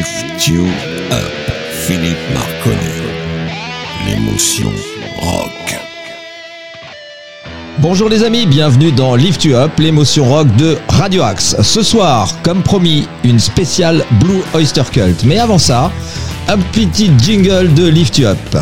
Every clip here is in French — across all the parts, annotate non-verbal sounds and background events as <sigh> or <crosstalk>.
Lift You Up, Philippe Marconnet. L'émotion rock. Bonjour les amis, bienvenue dans Lift You Up, l'émotion rock de Radio Axe. Ce soir, comme promis, une spéciale Blue Oyster Cult. Mais avant ça, un petit jingle de Lift You Up.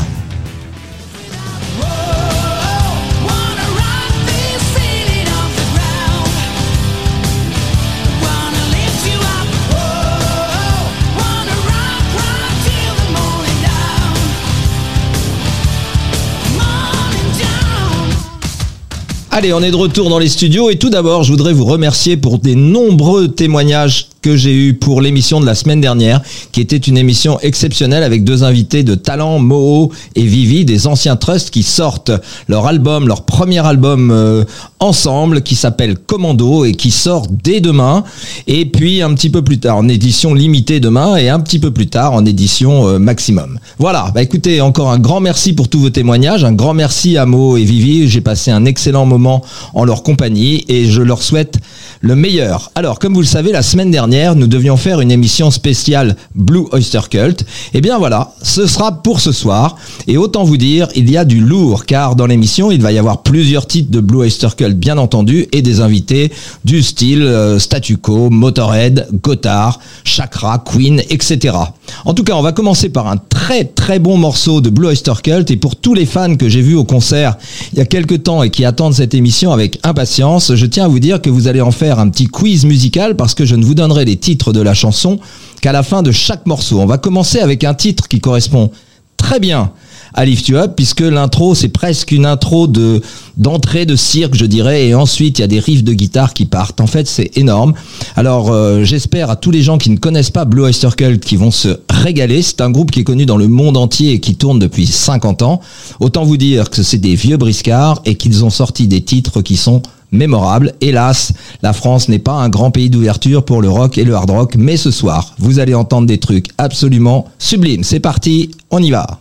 Allez, on est de retour dans les studios et tout d'abord, je voudrais vous remercier pour des nombreux témoignages que j'ai eu pour l'émission de la semaine dernière, qui était une émission exceptionnelle avec deux invités de talent, Moho et Vivi, des anciens trusts qui sortent leur album, leur premier album euh, ensemble, qui s'appelle Commando et qui sort dès demain. Et puis un petit peu plus tard, en édition limitée demain et un petit peu plus tard en édition euh, maximum. Voilà, bah écoutez, encore un grand merci pour tous vos témoignages, un grand merci à Mo et Vivi, j'ai passé un excellent moment en leur compagnie et je leur souhaite le meilleur. Alors, comme vous le savez, la semaine dernière, nous devions faire une émission spéciale Blue Oyster Cult. Et bien voilà, ce sera pour ce soir. Et autant vous dire, il y a du lourd, car dans l'émission, il va y avoir plusieurs titres de Blue Oyster Cult, bien entendu, et des invités du style euh, Statu Quo, Motorhead, Gotthard, Chakra, Queen, etc. En tout cas, on va commencer par un très très bon morceau de Blue Oyster Cult. Et pour tous les fans que j'ai vus au concert il y a quelques temps et qui attendent cette émission avec impatience, je tiens à vous dire que vous allez en faire un petit quiz musical parce que je ne vous donnerai les titres de la chanson qu'à la fin de chaque morceau. On va commencer avec un titre qui correspond très bien à Lift You Up puisque l'intro c'est presque une intro de d'entrée de cirque je dirais et ensuite il y a des riffs de guitare qui partent. En fait c'est énorme. Alors euh, j'espère à tous les gens qui ne connaissent pas Blue Oyster Cult qui vont se régaler. C'est un groupe qui est connu dans le monde entier et qui tourne depuis 50 ans. Autant vous dire que c'est des vieux briscards et qu'ils ont sorti des titres qui sont mémorables. Hélas, la France n'est pas un grand pays d'ouverture pour le rock et le hard rock, mais ce soir, vous allez entendre des trucs absolument sublimes. C'est parti, on y va.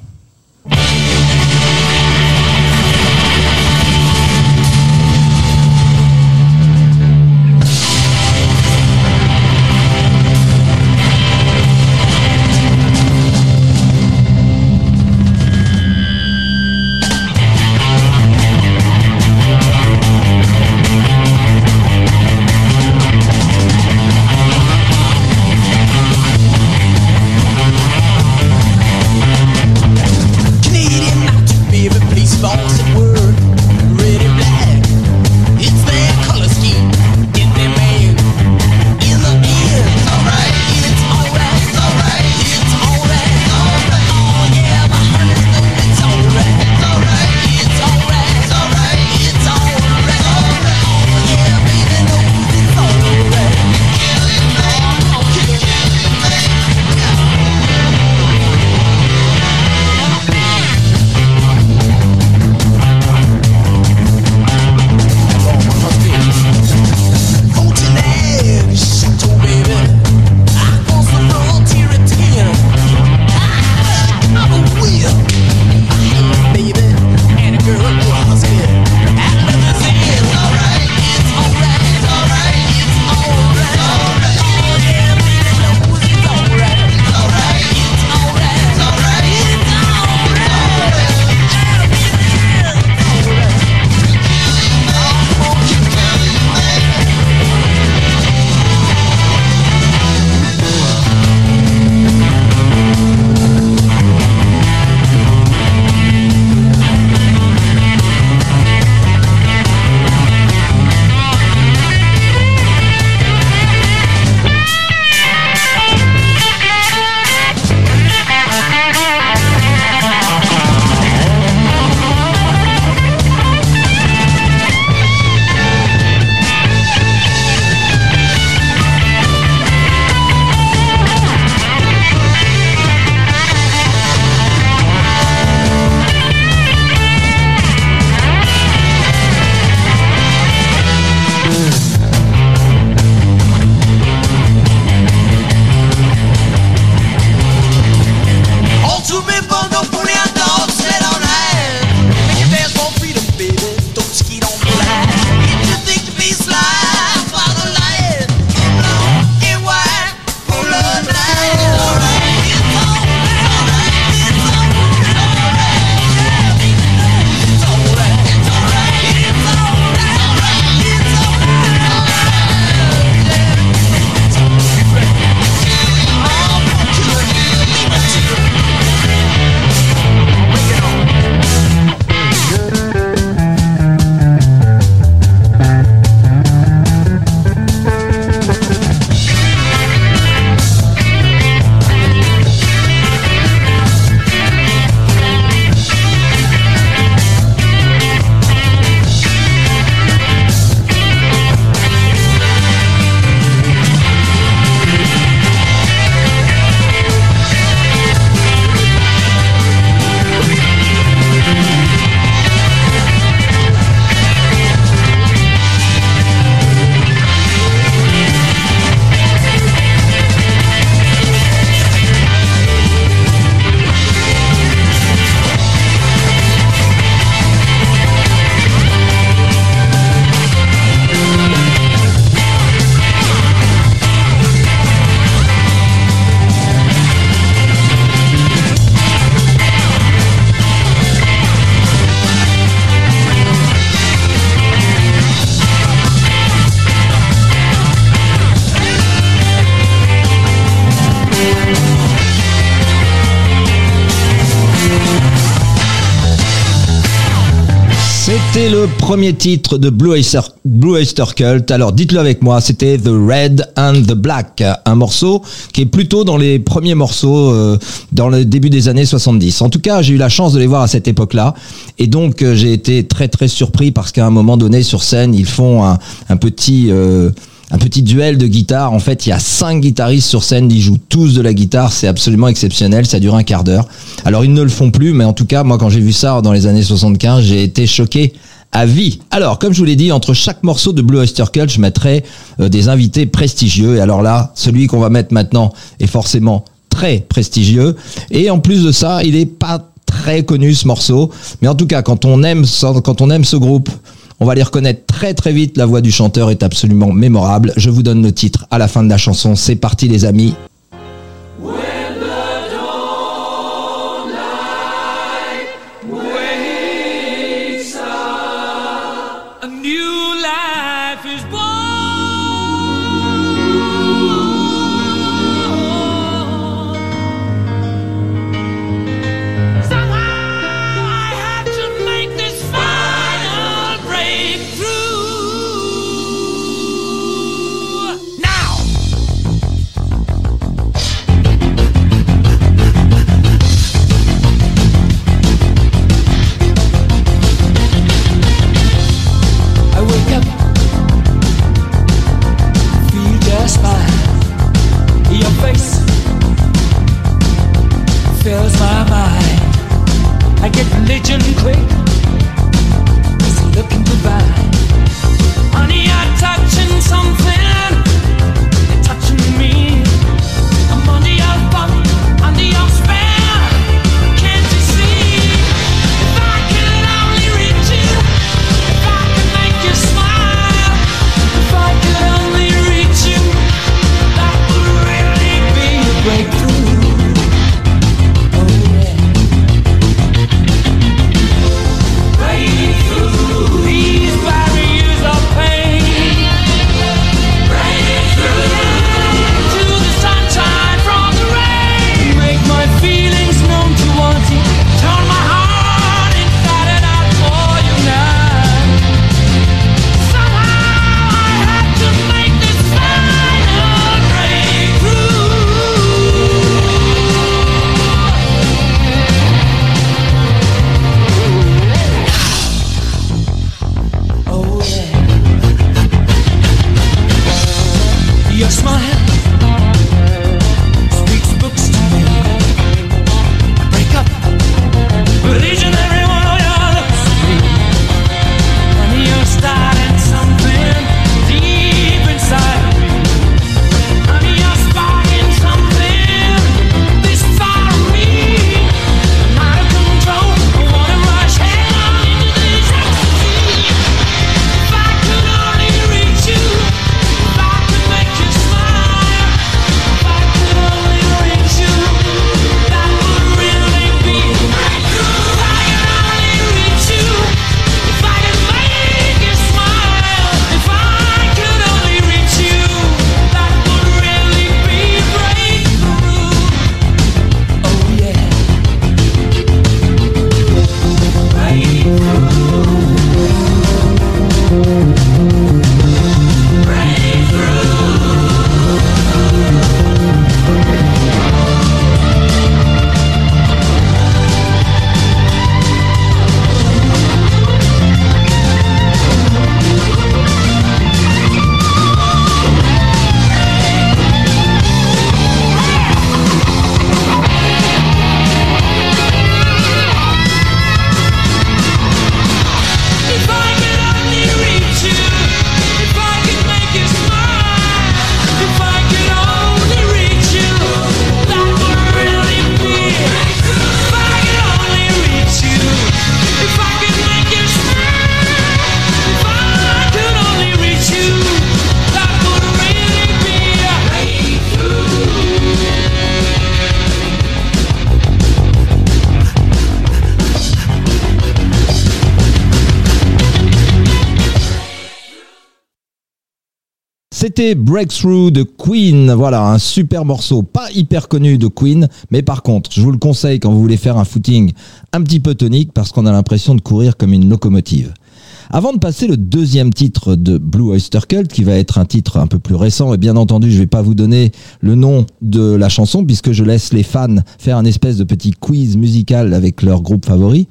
Premier titre de Blue Oyster, Blue Cult. Alors dites-le avec moi, c'était The Red and the Black, un morceau qui est plutôt dans les premiers morceaux euh, dans le début des années 70. En tout cas, j'ai eu la chance de les voir à cette époque-là, et donc euh, j'ai été très très surpris parce qu'à un moment donné sur scène, ils font un, un petit euh, un petit duel de guitare. En fait, il y a cinq guitaristes sur scène, ils jouent tous de la guitare, c'est absolument exceptionnel, ça dure un quart d'heure. Alors ils ne le font plus, mais en tout cas, moi quand j'ai vu ça dans les années 75, j'ai été choqué à vie. Alors, comme je vous l'ai dit, entre chaque morceau de Blue Oyster Cult, je mettrai euh, des invités prestigieux. Et alors là, celui qu'on va mettre maintenant est forcément très prestigieux. Et en plus de ça, il est pas très connu ce morceau. Mais en tout cas, quand on aime, quand on aime ce groupe, on va les reconnaître très très vite. La voix du chanteur est absolument mémorable. Je vous donne le titre à la fin de la chanson. C'est parti les amis. Breakthrough de Queen. Voilà, un super morceau. Pas hyper connu de Queen, mais par contre, je vous le conseille quand vous voulez faire un footing un petit peu tonique parce qu'on a l'impression de courir comme une locomotive. Avant de passer le deuxième titre de Blue Oyster Cult, qui va être un titre un peu plus récent, et bien entendu, je vais pas vous donner le nom de la chanson, puisque je laisse les fans faire un espèce de petit quiz musical avec leur groupe favori.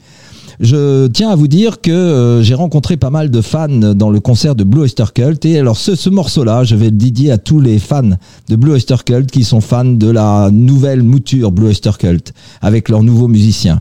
Je tiens à vous dire que euh, j'ai rencontré pas mal de fans dans le concert de Blue Oyster Cult et alors ce, ce morceau-là, je vais le dédier à tous les fans de Blue Oyster Cult qui sont fans de la nouvelle mouture Blue Oyster Cult avec leurs nouveaux musiciens.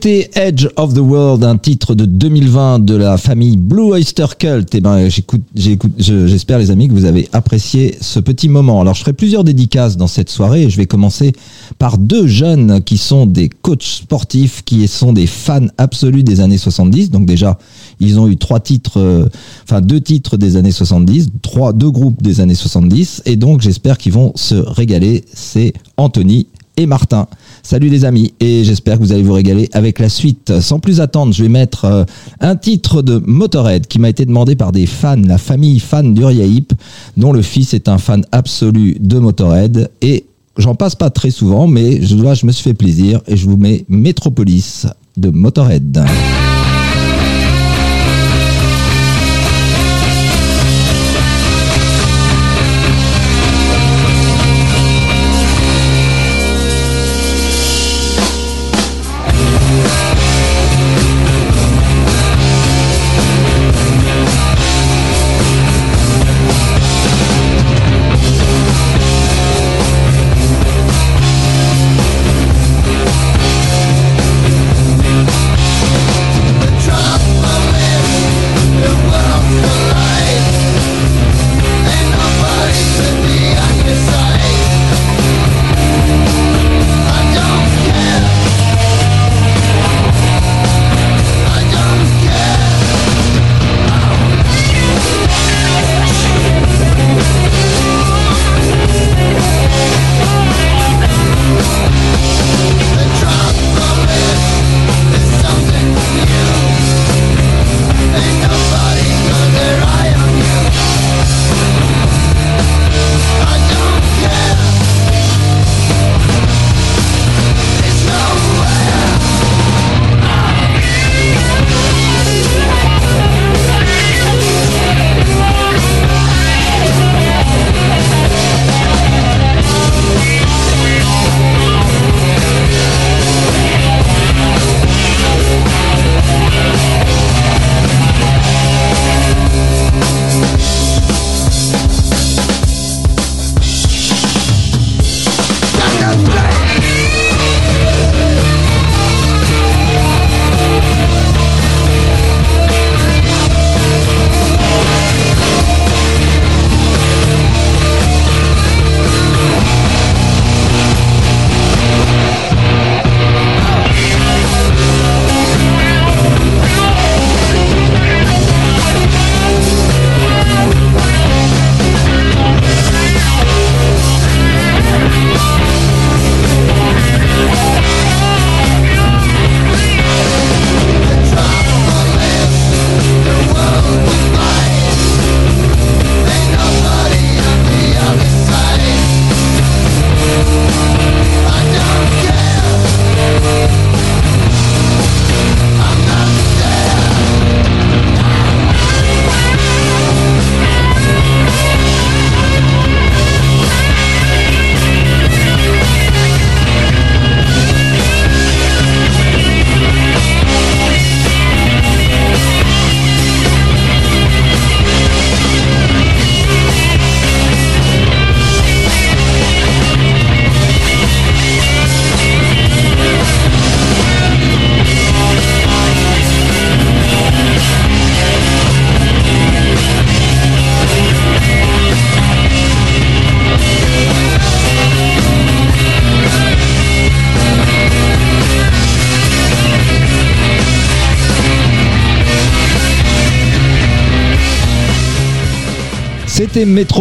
C'était Edge of the World, un titre de 2020 de la famille Blue Oyster Cult. Et ben, j'écoute, j'écoute, je- j'espère les amis que vous avez apprécié ce petit moment. Alors, je ferai plusieurs dédicaces dans cette soirée je vais commencer par deux jeunes qui sont des coachs sportifs, qui sont des fans absolus des années 70. Donc déjà, ils ont eu trois titres, euh, enfin deux titres des années 70, trois, deux groupes des années 70. Et donc, j'espère qu'ils vont se régaler. C'est Anthony et Martin. Salut les amis et j'espère que vous allez vous régaler avec la suite. Sans plus attendre, je vais mettre euh, un titre de Motorhead qui m'a été demandé par des fans, la famille fan d'Uriah Heep, dont le fils est un fan absolu de Motorhead et j'en passe pas très souvent mais je dois, je me suis fait plaisir et je vous mets Metropolis de Motorhead.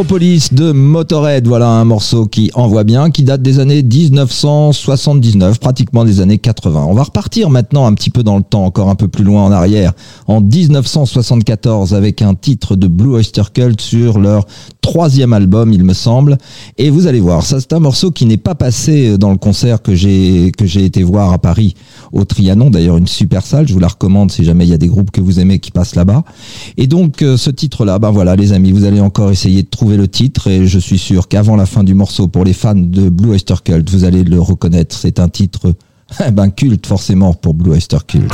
Metropolis de Motorhead. Voilà un morceau qui envoie bien, qui date des années 1979, pratiquement des années 80. On va repartir maintenant un petit peu dans le temps, encore un peu plus loin en arrière, en 1974 avec un titre de Blue Oyster Cult sur leur troisième album, il me semble. Et vous allez voir, ça c'est un morceau qui n'est pas passé dans le concert que j'ai que j'ai été voir à Paris au Trianon, d'ailleurs une super salle. Je vous la recommande si jamais il y a des groupes que vous aimez qui passent là-bas. Et donc euh, ce titre-là, ben voilà les amis, vous allez encore essayer de trouver le titre et je suis sûr qu'avant la fin du morceau, pour les fans de Blue Oyster Cult, vous allez le reconnaître. C'est un titre <laughs> ben culte forcément pour Blue Oyster Cult.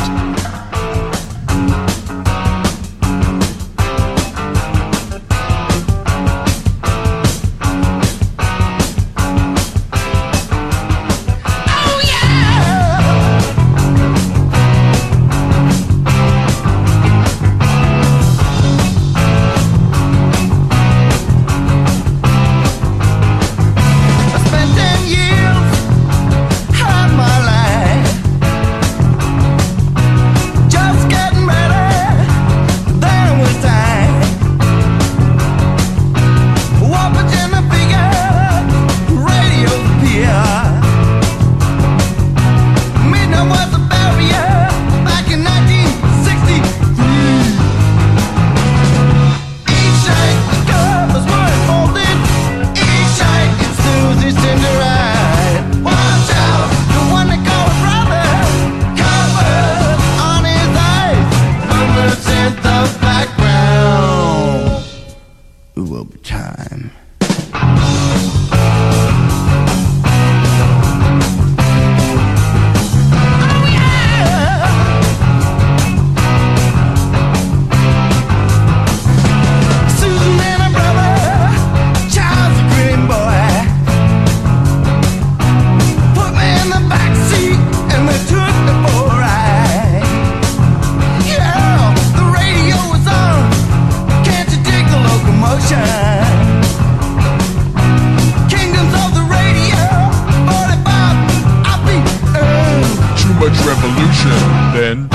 then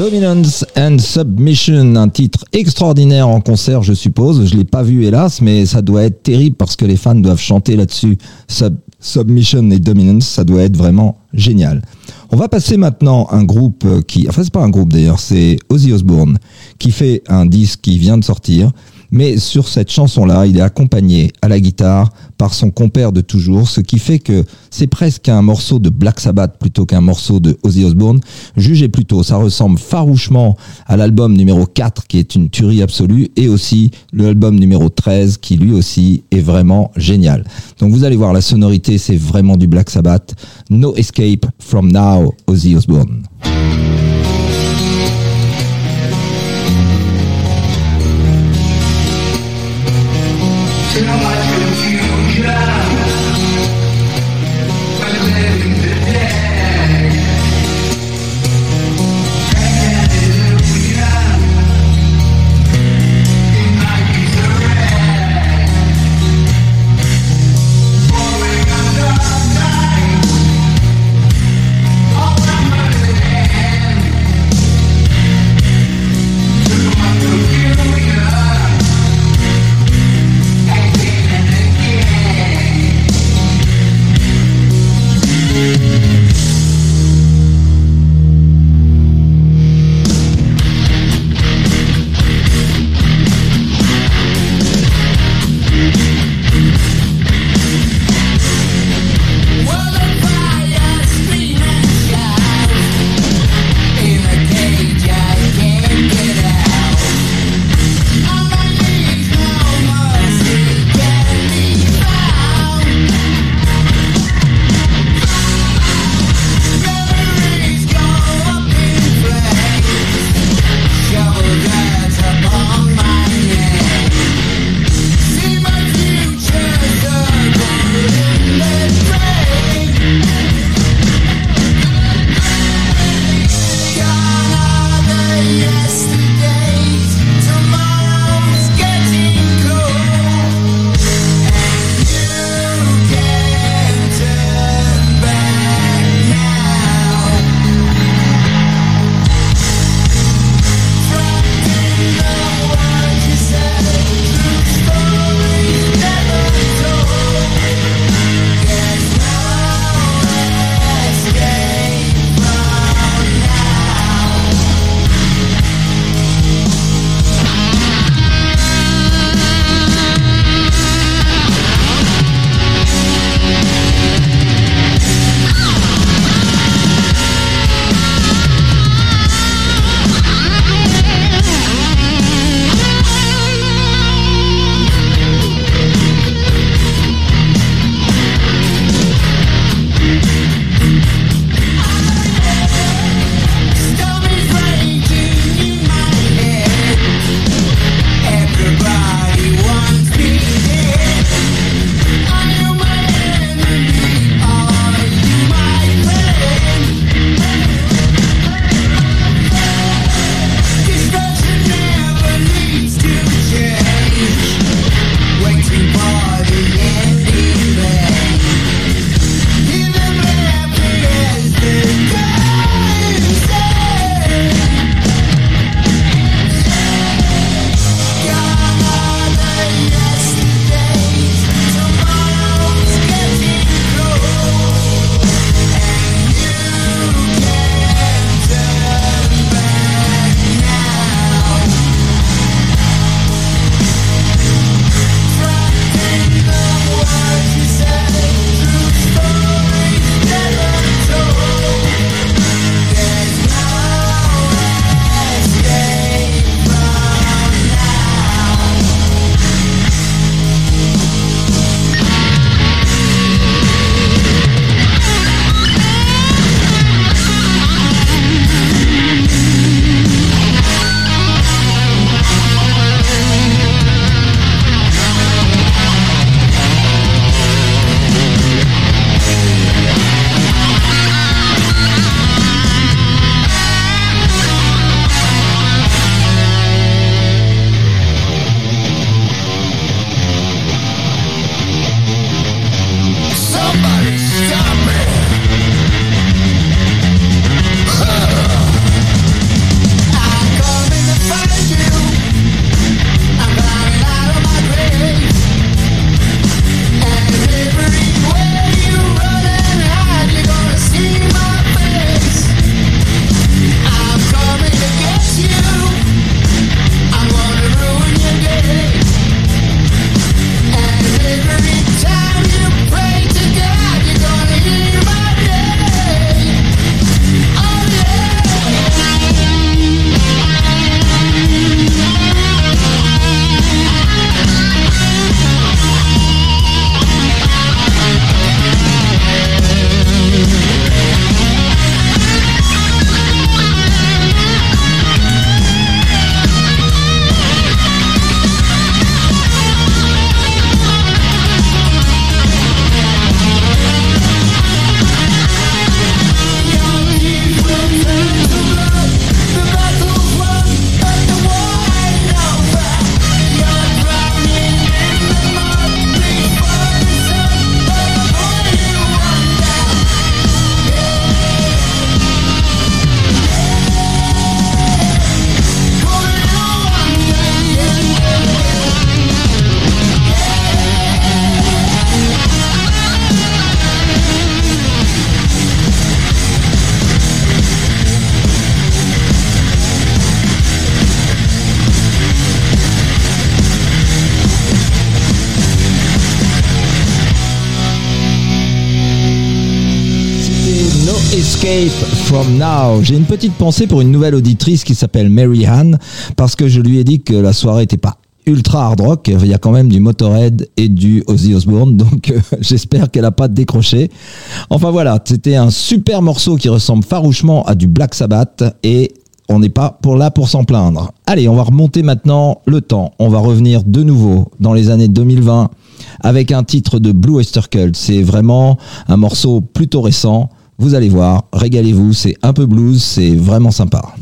Dominance and Submission, un titre extraordinaire en concert, je suppose. Je l'ai pas vu hélas, mais ça doit être terrible parce que les fans doivent chanter là-dessus. Sub- Submission et Dominance, ça doit être vraiment génial. On va passer maintenant un groupe euh, qui, enfin c'est pas un groupe d'ailleurs, c'est Ozzy Osbourne qui fait un disque qui vient de sortir. Mais sur cette chanson-là, il est accompagné à la guitare par son compère de toujours, ce qui fait que c'est presque un morceau de Black Sabbath plutôt qu'un morceau de Ozzy Osbourne. Jugez plutôt, ça ressemble farouchement à l'album numéro 4 qui est une tuerie absolue et aussi l'album numéro 13 qui lui aussi est vraiment génial. Donc vous allez voir, la sonorité c'est vraiment du Black Sabbath. No Escape from Now, Ozzy Osbourne. Check out my J'ai une petite pensée pour une nouvelle auditrice qui s'appelle Mary Ann parce que je lui ai dit que la soirée était pas ultra hard rock. Il y a quand même du Motorhead et du Ozzy Osbourne, donc euh, <laughs> j'espère qu'elle a pas décroché. Enfin voilà, c'était un super morceau qui ressemble farouchement à du Black Sabbath et on n'est pas pour là pour s'en plaindre. Allez, on va remonter maintenant le temps. On va revenir de nouveau dans les années 2020 avec un titre de Blue Oyster Cult. C'est vraiment un morceau plutôt récent. Vous allez voir, régalez-vous, c'est un peu blues, c'est vraiment sympa.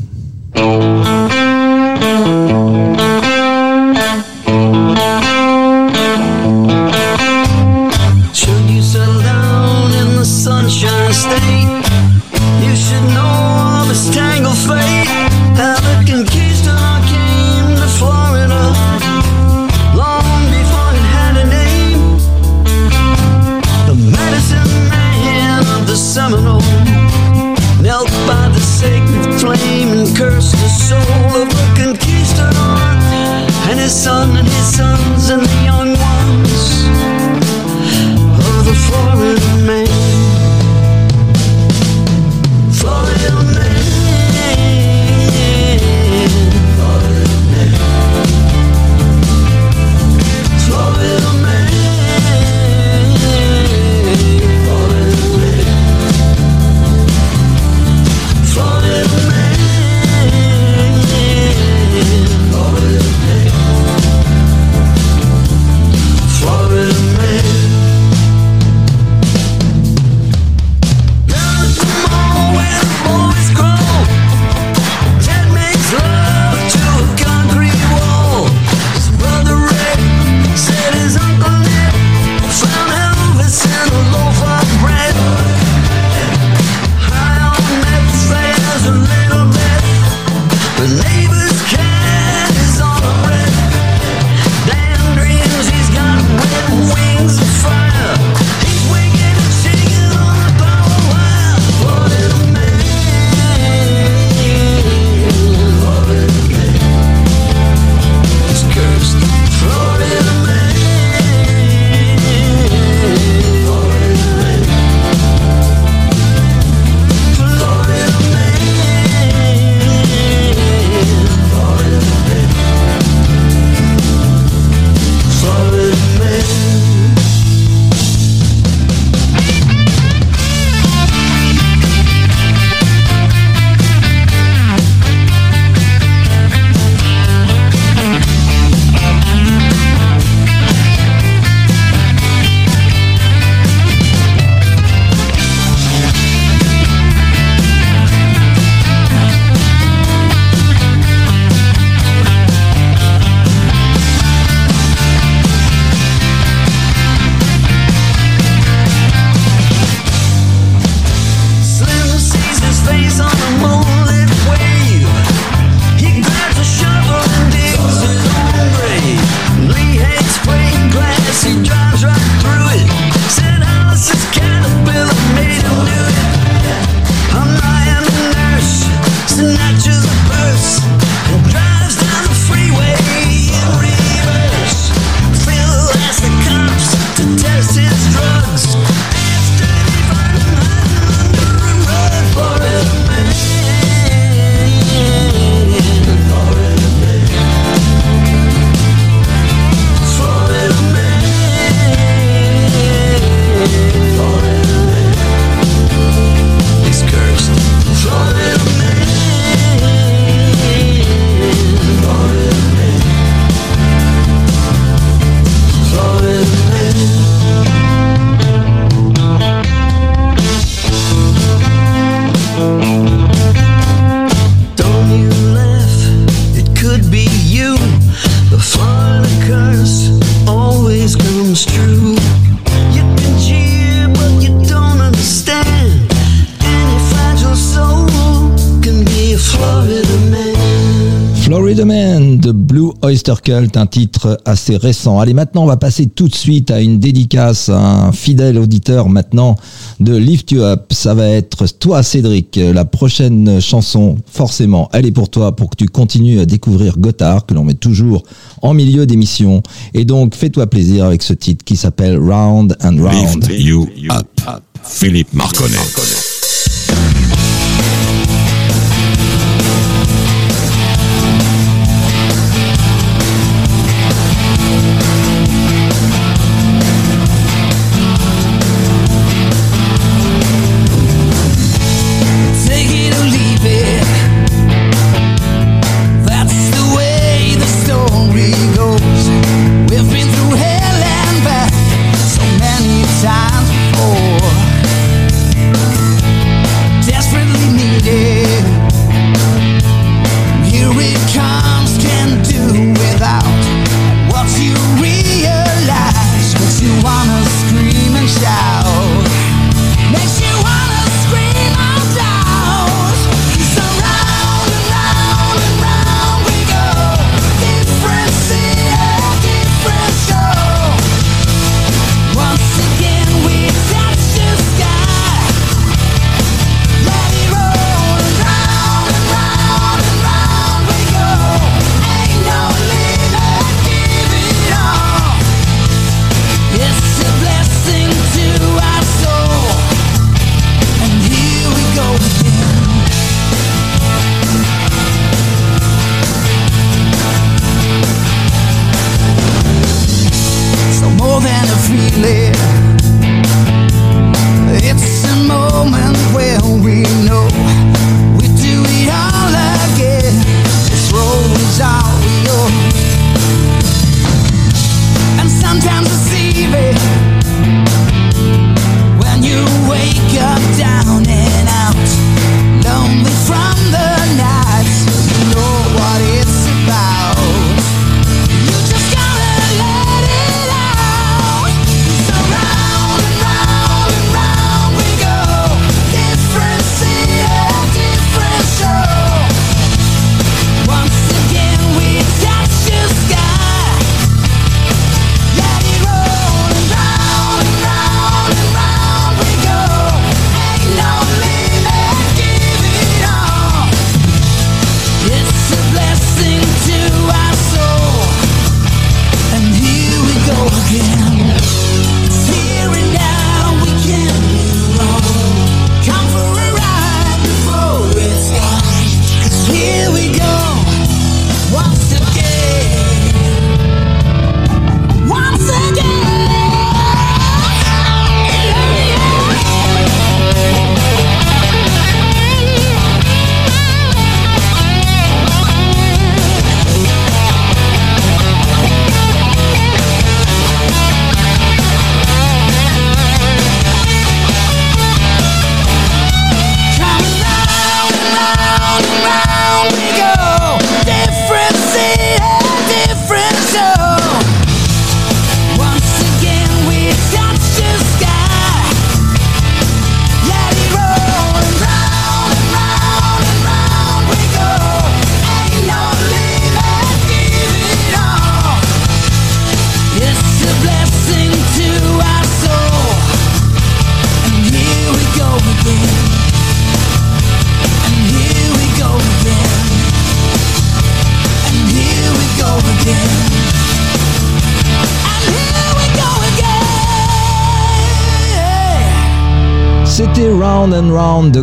Un titre assez récent. Allez, maintenant, on va passer tout de suite à une dédicace à un fidèle auditeur maintenant de Lift You Up. Ça va être toi, Cédric. La prochaine chanson, forcément, elle est pour toi pour que tu continues à découvrir Gotthard, que l'on met toujours en milieu d'émission. Et donc, fais-toi plaisir avec ce titre qui s'appelle Round and Round. You up. Philippe Marconnet.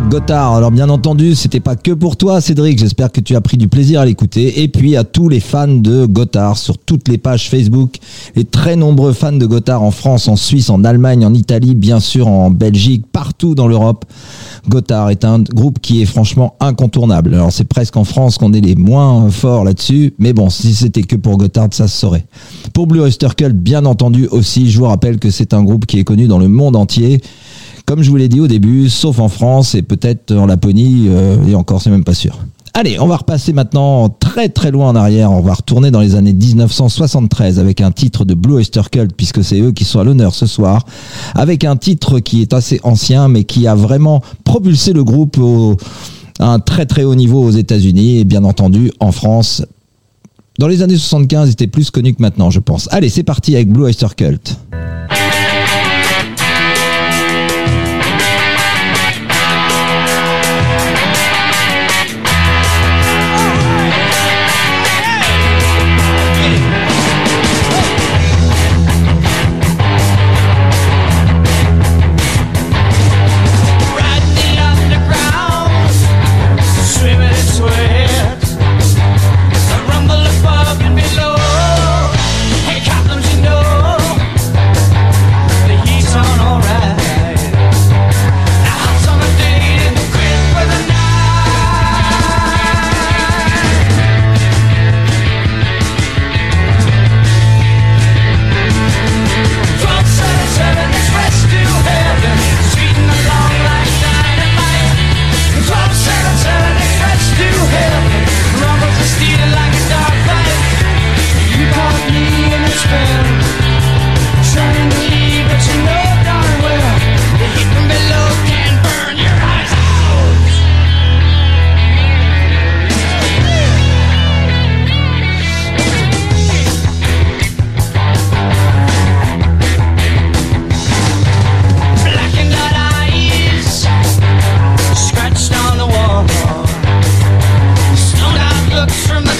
De. Alors bien entendu, c'était pas que pour toi Cédric, j'espère que tu as pris du plaisir à l'écouter. Et puis à tous les fans de Gotthard sur toutes les pages Facebook, les très nombreux fans de Gotthard en France, en Suisse, en Allemagne, en Italie, bien sûr en Belgique, partout dans l'Europe. Gotthard est un groupe qui est franchement incontournable. Alors c'est presque en France qu'on est les moins forts là-dessus, mais bon, si c'était que pour Gotthard, ça se saurait. Pour Blue Oyster Cult, bien entendu aussi, je vous rappelle que c'est un groupe qui est connu dans le monde entier. Comme je vous l'ai dit au début, sauf en France et peut-être en Laponie, euh, et encore, c'est même pas sûr. Allez, on va repasser maintenant très très loin en arrière. On va retourner dans les années 1973 avec un titre de Blue Oyster Cult, puisque c'est eux qui sont à l'honneur ce soir, avec un titre qui est assez ancien, mais qui a vraiment propulsé le groupe à un très très haut niveau aux États-Unis et bien entendu en France. Dans les années 75, ils étaient plus connus que maintenant, je pense. Allez, c'est parti avec Blue Oyster Cult. from the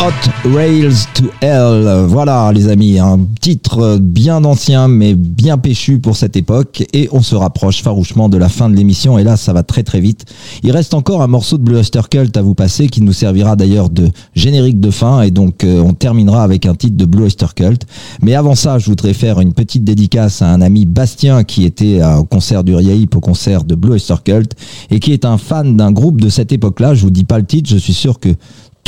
Hot Rails to Hell. Voilà, les amis, un titre bien ancien, mais bien péchu pour cette époque. Et on se rapproche farouchement de la fin de l'émission. Et là, ça va très très vite. Il reste encore un morceau de Blue Oyster Cult à vous passer, qui nous servira d'ailleurs de générique de fin. Et donc, euh, on terminera avec un titre de Blue Oyster Cult. Mais avant ça, je voudrais faire une petite dédicace à un ami Bastien qui était au concert du Riaip, au concert de Blue Oyster Cult, et qui est un fan d'un groupe de cette époque-là. Je vous dis pas le titre, je suis sûr que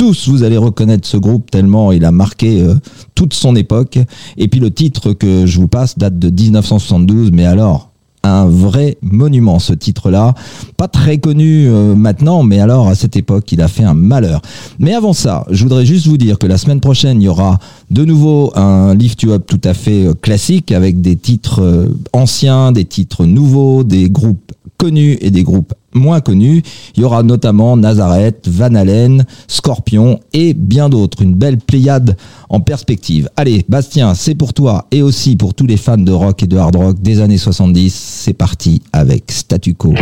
tous vous allez reconnaître ce groupe tellement il a marqué euh, toute son époque. Et puis le titre que je vous passe date de 1972, mais alors un vrai monument ce titre-là, pas très connu euh, maintenant, mais alors à cette époque il a fait un malheur. Mais avant ça, je voudrais juste vous dire que la semaine prochaine il y aura de nouveau un Lift You Up tout à fait euh, classique avec des titres euh, anciens, des titres nouveaux, des groupes connus et des groupes moins connus. Il y aura notamment Nazareth, Van Halen, Scorpion et bien d'autres. Une belle pléiade en perspective. Allez, Bastien, c'est pour toi et aussi pour tous les fans de rock et de hard rock des années 70. C'est parti avec Statu Quo.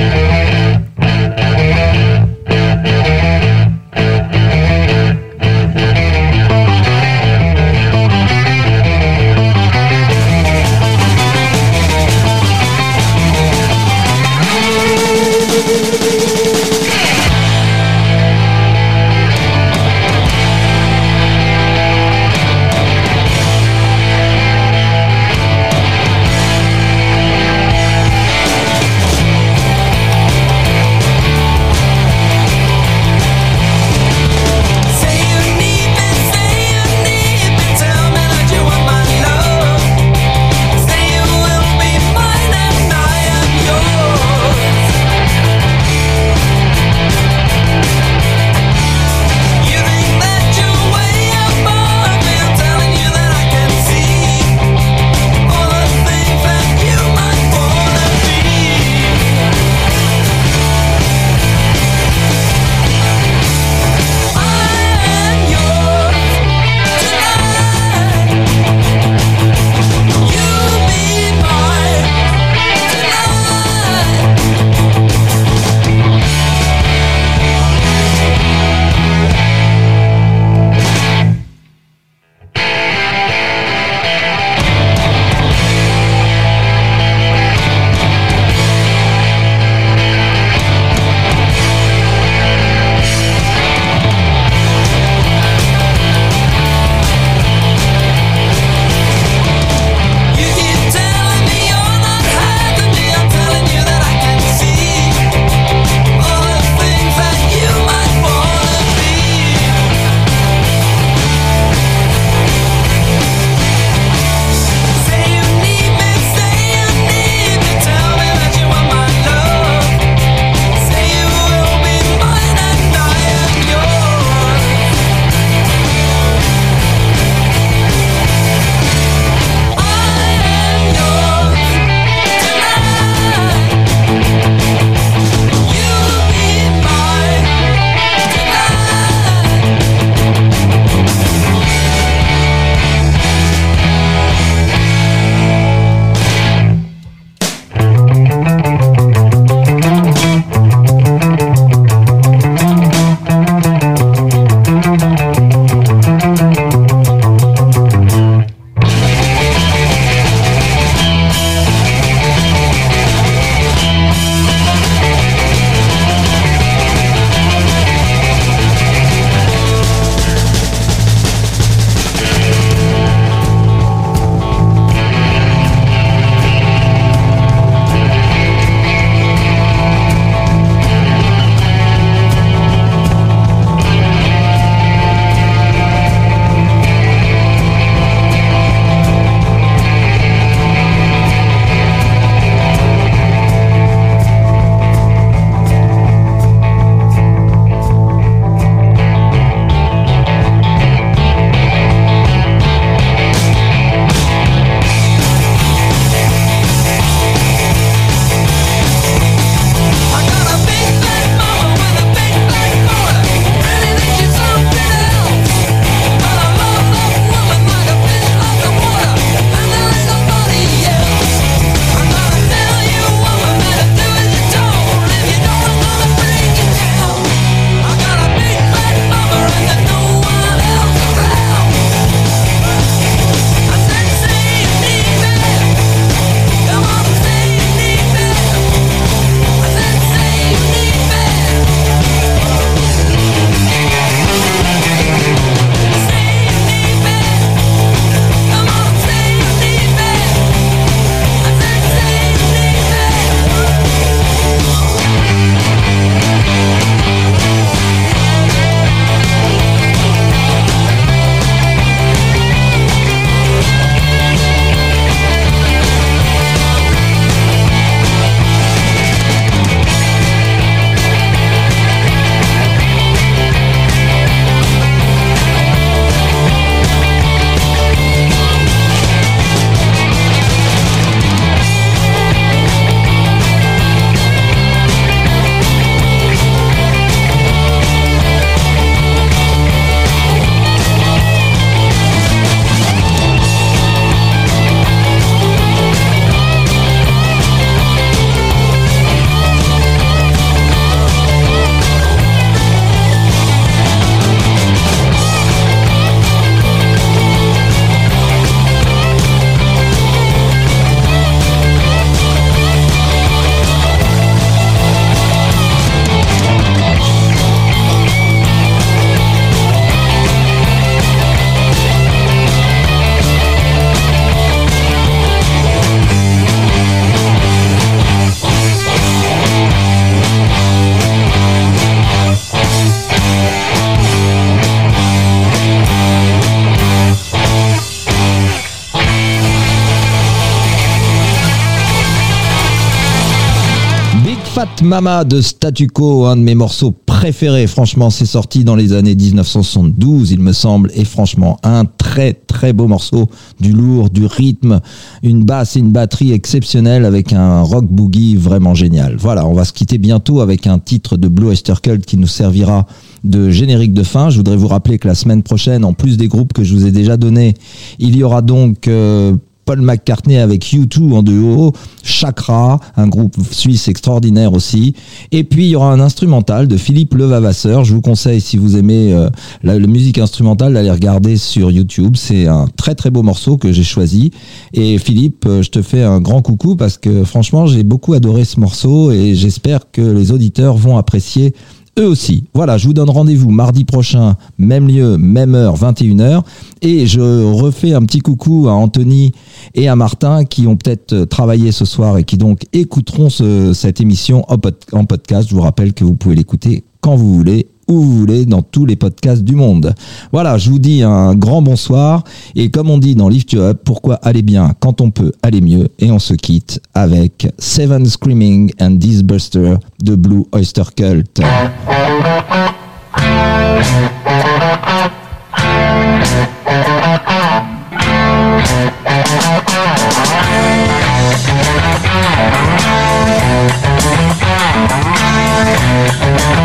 Mama de Statu Quo, un de mes morceaux préférés. Franchement, c'est sorti dans les années 1972, il me semble. Et franchement, un très très beau morceau. Du lourd, du rythme, une basse et une batterie exceptionnelle avec un rock boogie vraiment génial. Voilà, on va se quitter bientôt avec un titre de Blue Oyster Cult qui nous servira de générique de fin. Je voudrais vous rappeler que la semaine prochaine, en plus des groupes que je vous ai déjà donnés, il y aura donc euh, Paul McCartney avec U2 en duo, Chakra, un groupe suisse extraordinaire aussi. Et puis il y aura un instrumental de Philippe Levavasseur. Je vous conseille, si vous aimez euh, la, musique instrumentale, d'aller regarder sur YouTube. C'est un très très beau morceau que j'ai choisi. Et Philippe, euh, je te fais un grand coucou parce que franchement, j'ai beaucoup adoré ce morceau et j'espère que les auditeurs vont apprécier eux aussi. Voilà, je vous donne rendez-vous mardi prochain, même lieu, même heure, 21h. Et je refais un petit coucou à Anthony et à Martin qui ont peut-être euh, travaillé ce soir et qui donc écouteront ce- cette émission en podcast. Je vous rappelle que vous pouvez l'écouter quand vous voulez où vous voulez dans tous les podcasts du monde. Voilà, je vous dis un grand bonsoir et comme on dit dans Lift You Up, pourquoi aller bien quand on peut aller mieux et on se quitte avec Seven Screaming and Disbuster de Blue Oyster Cult.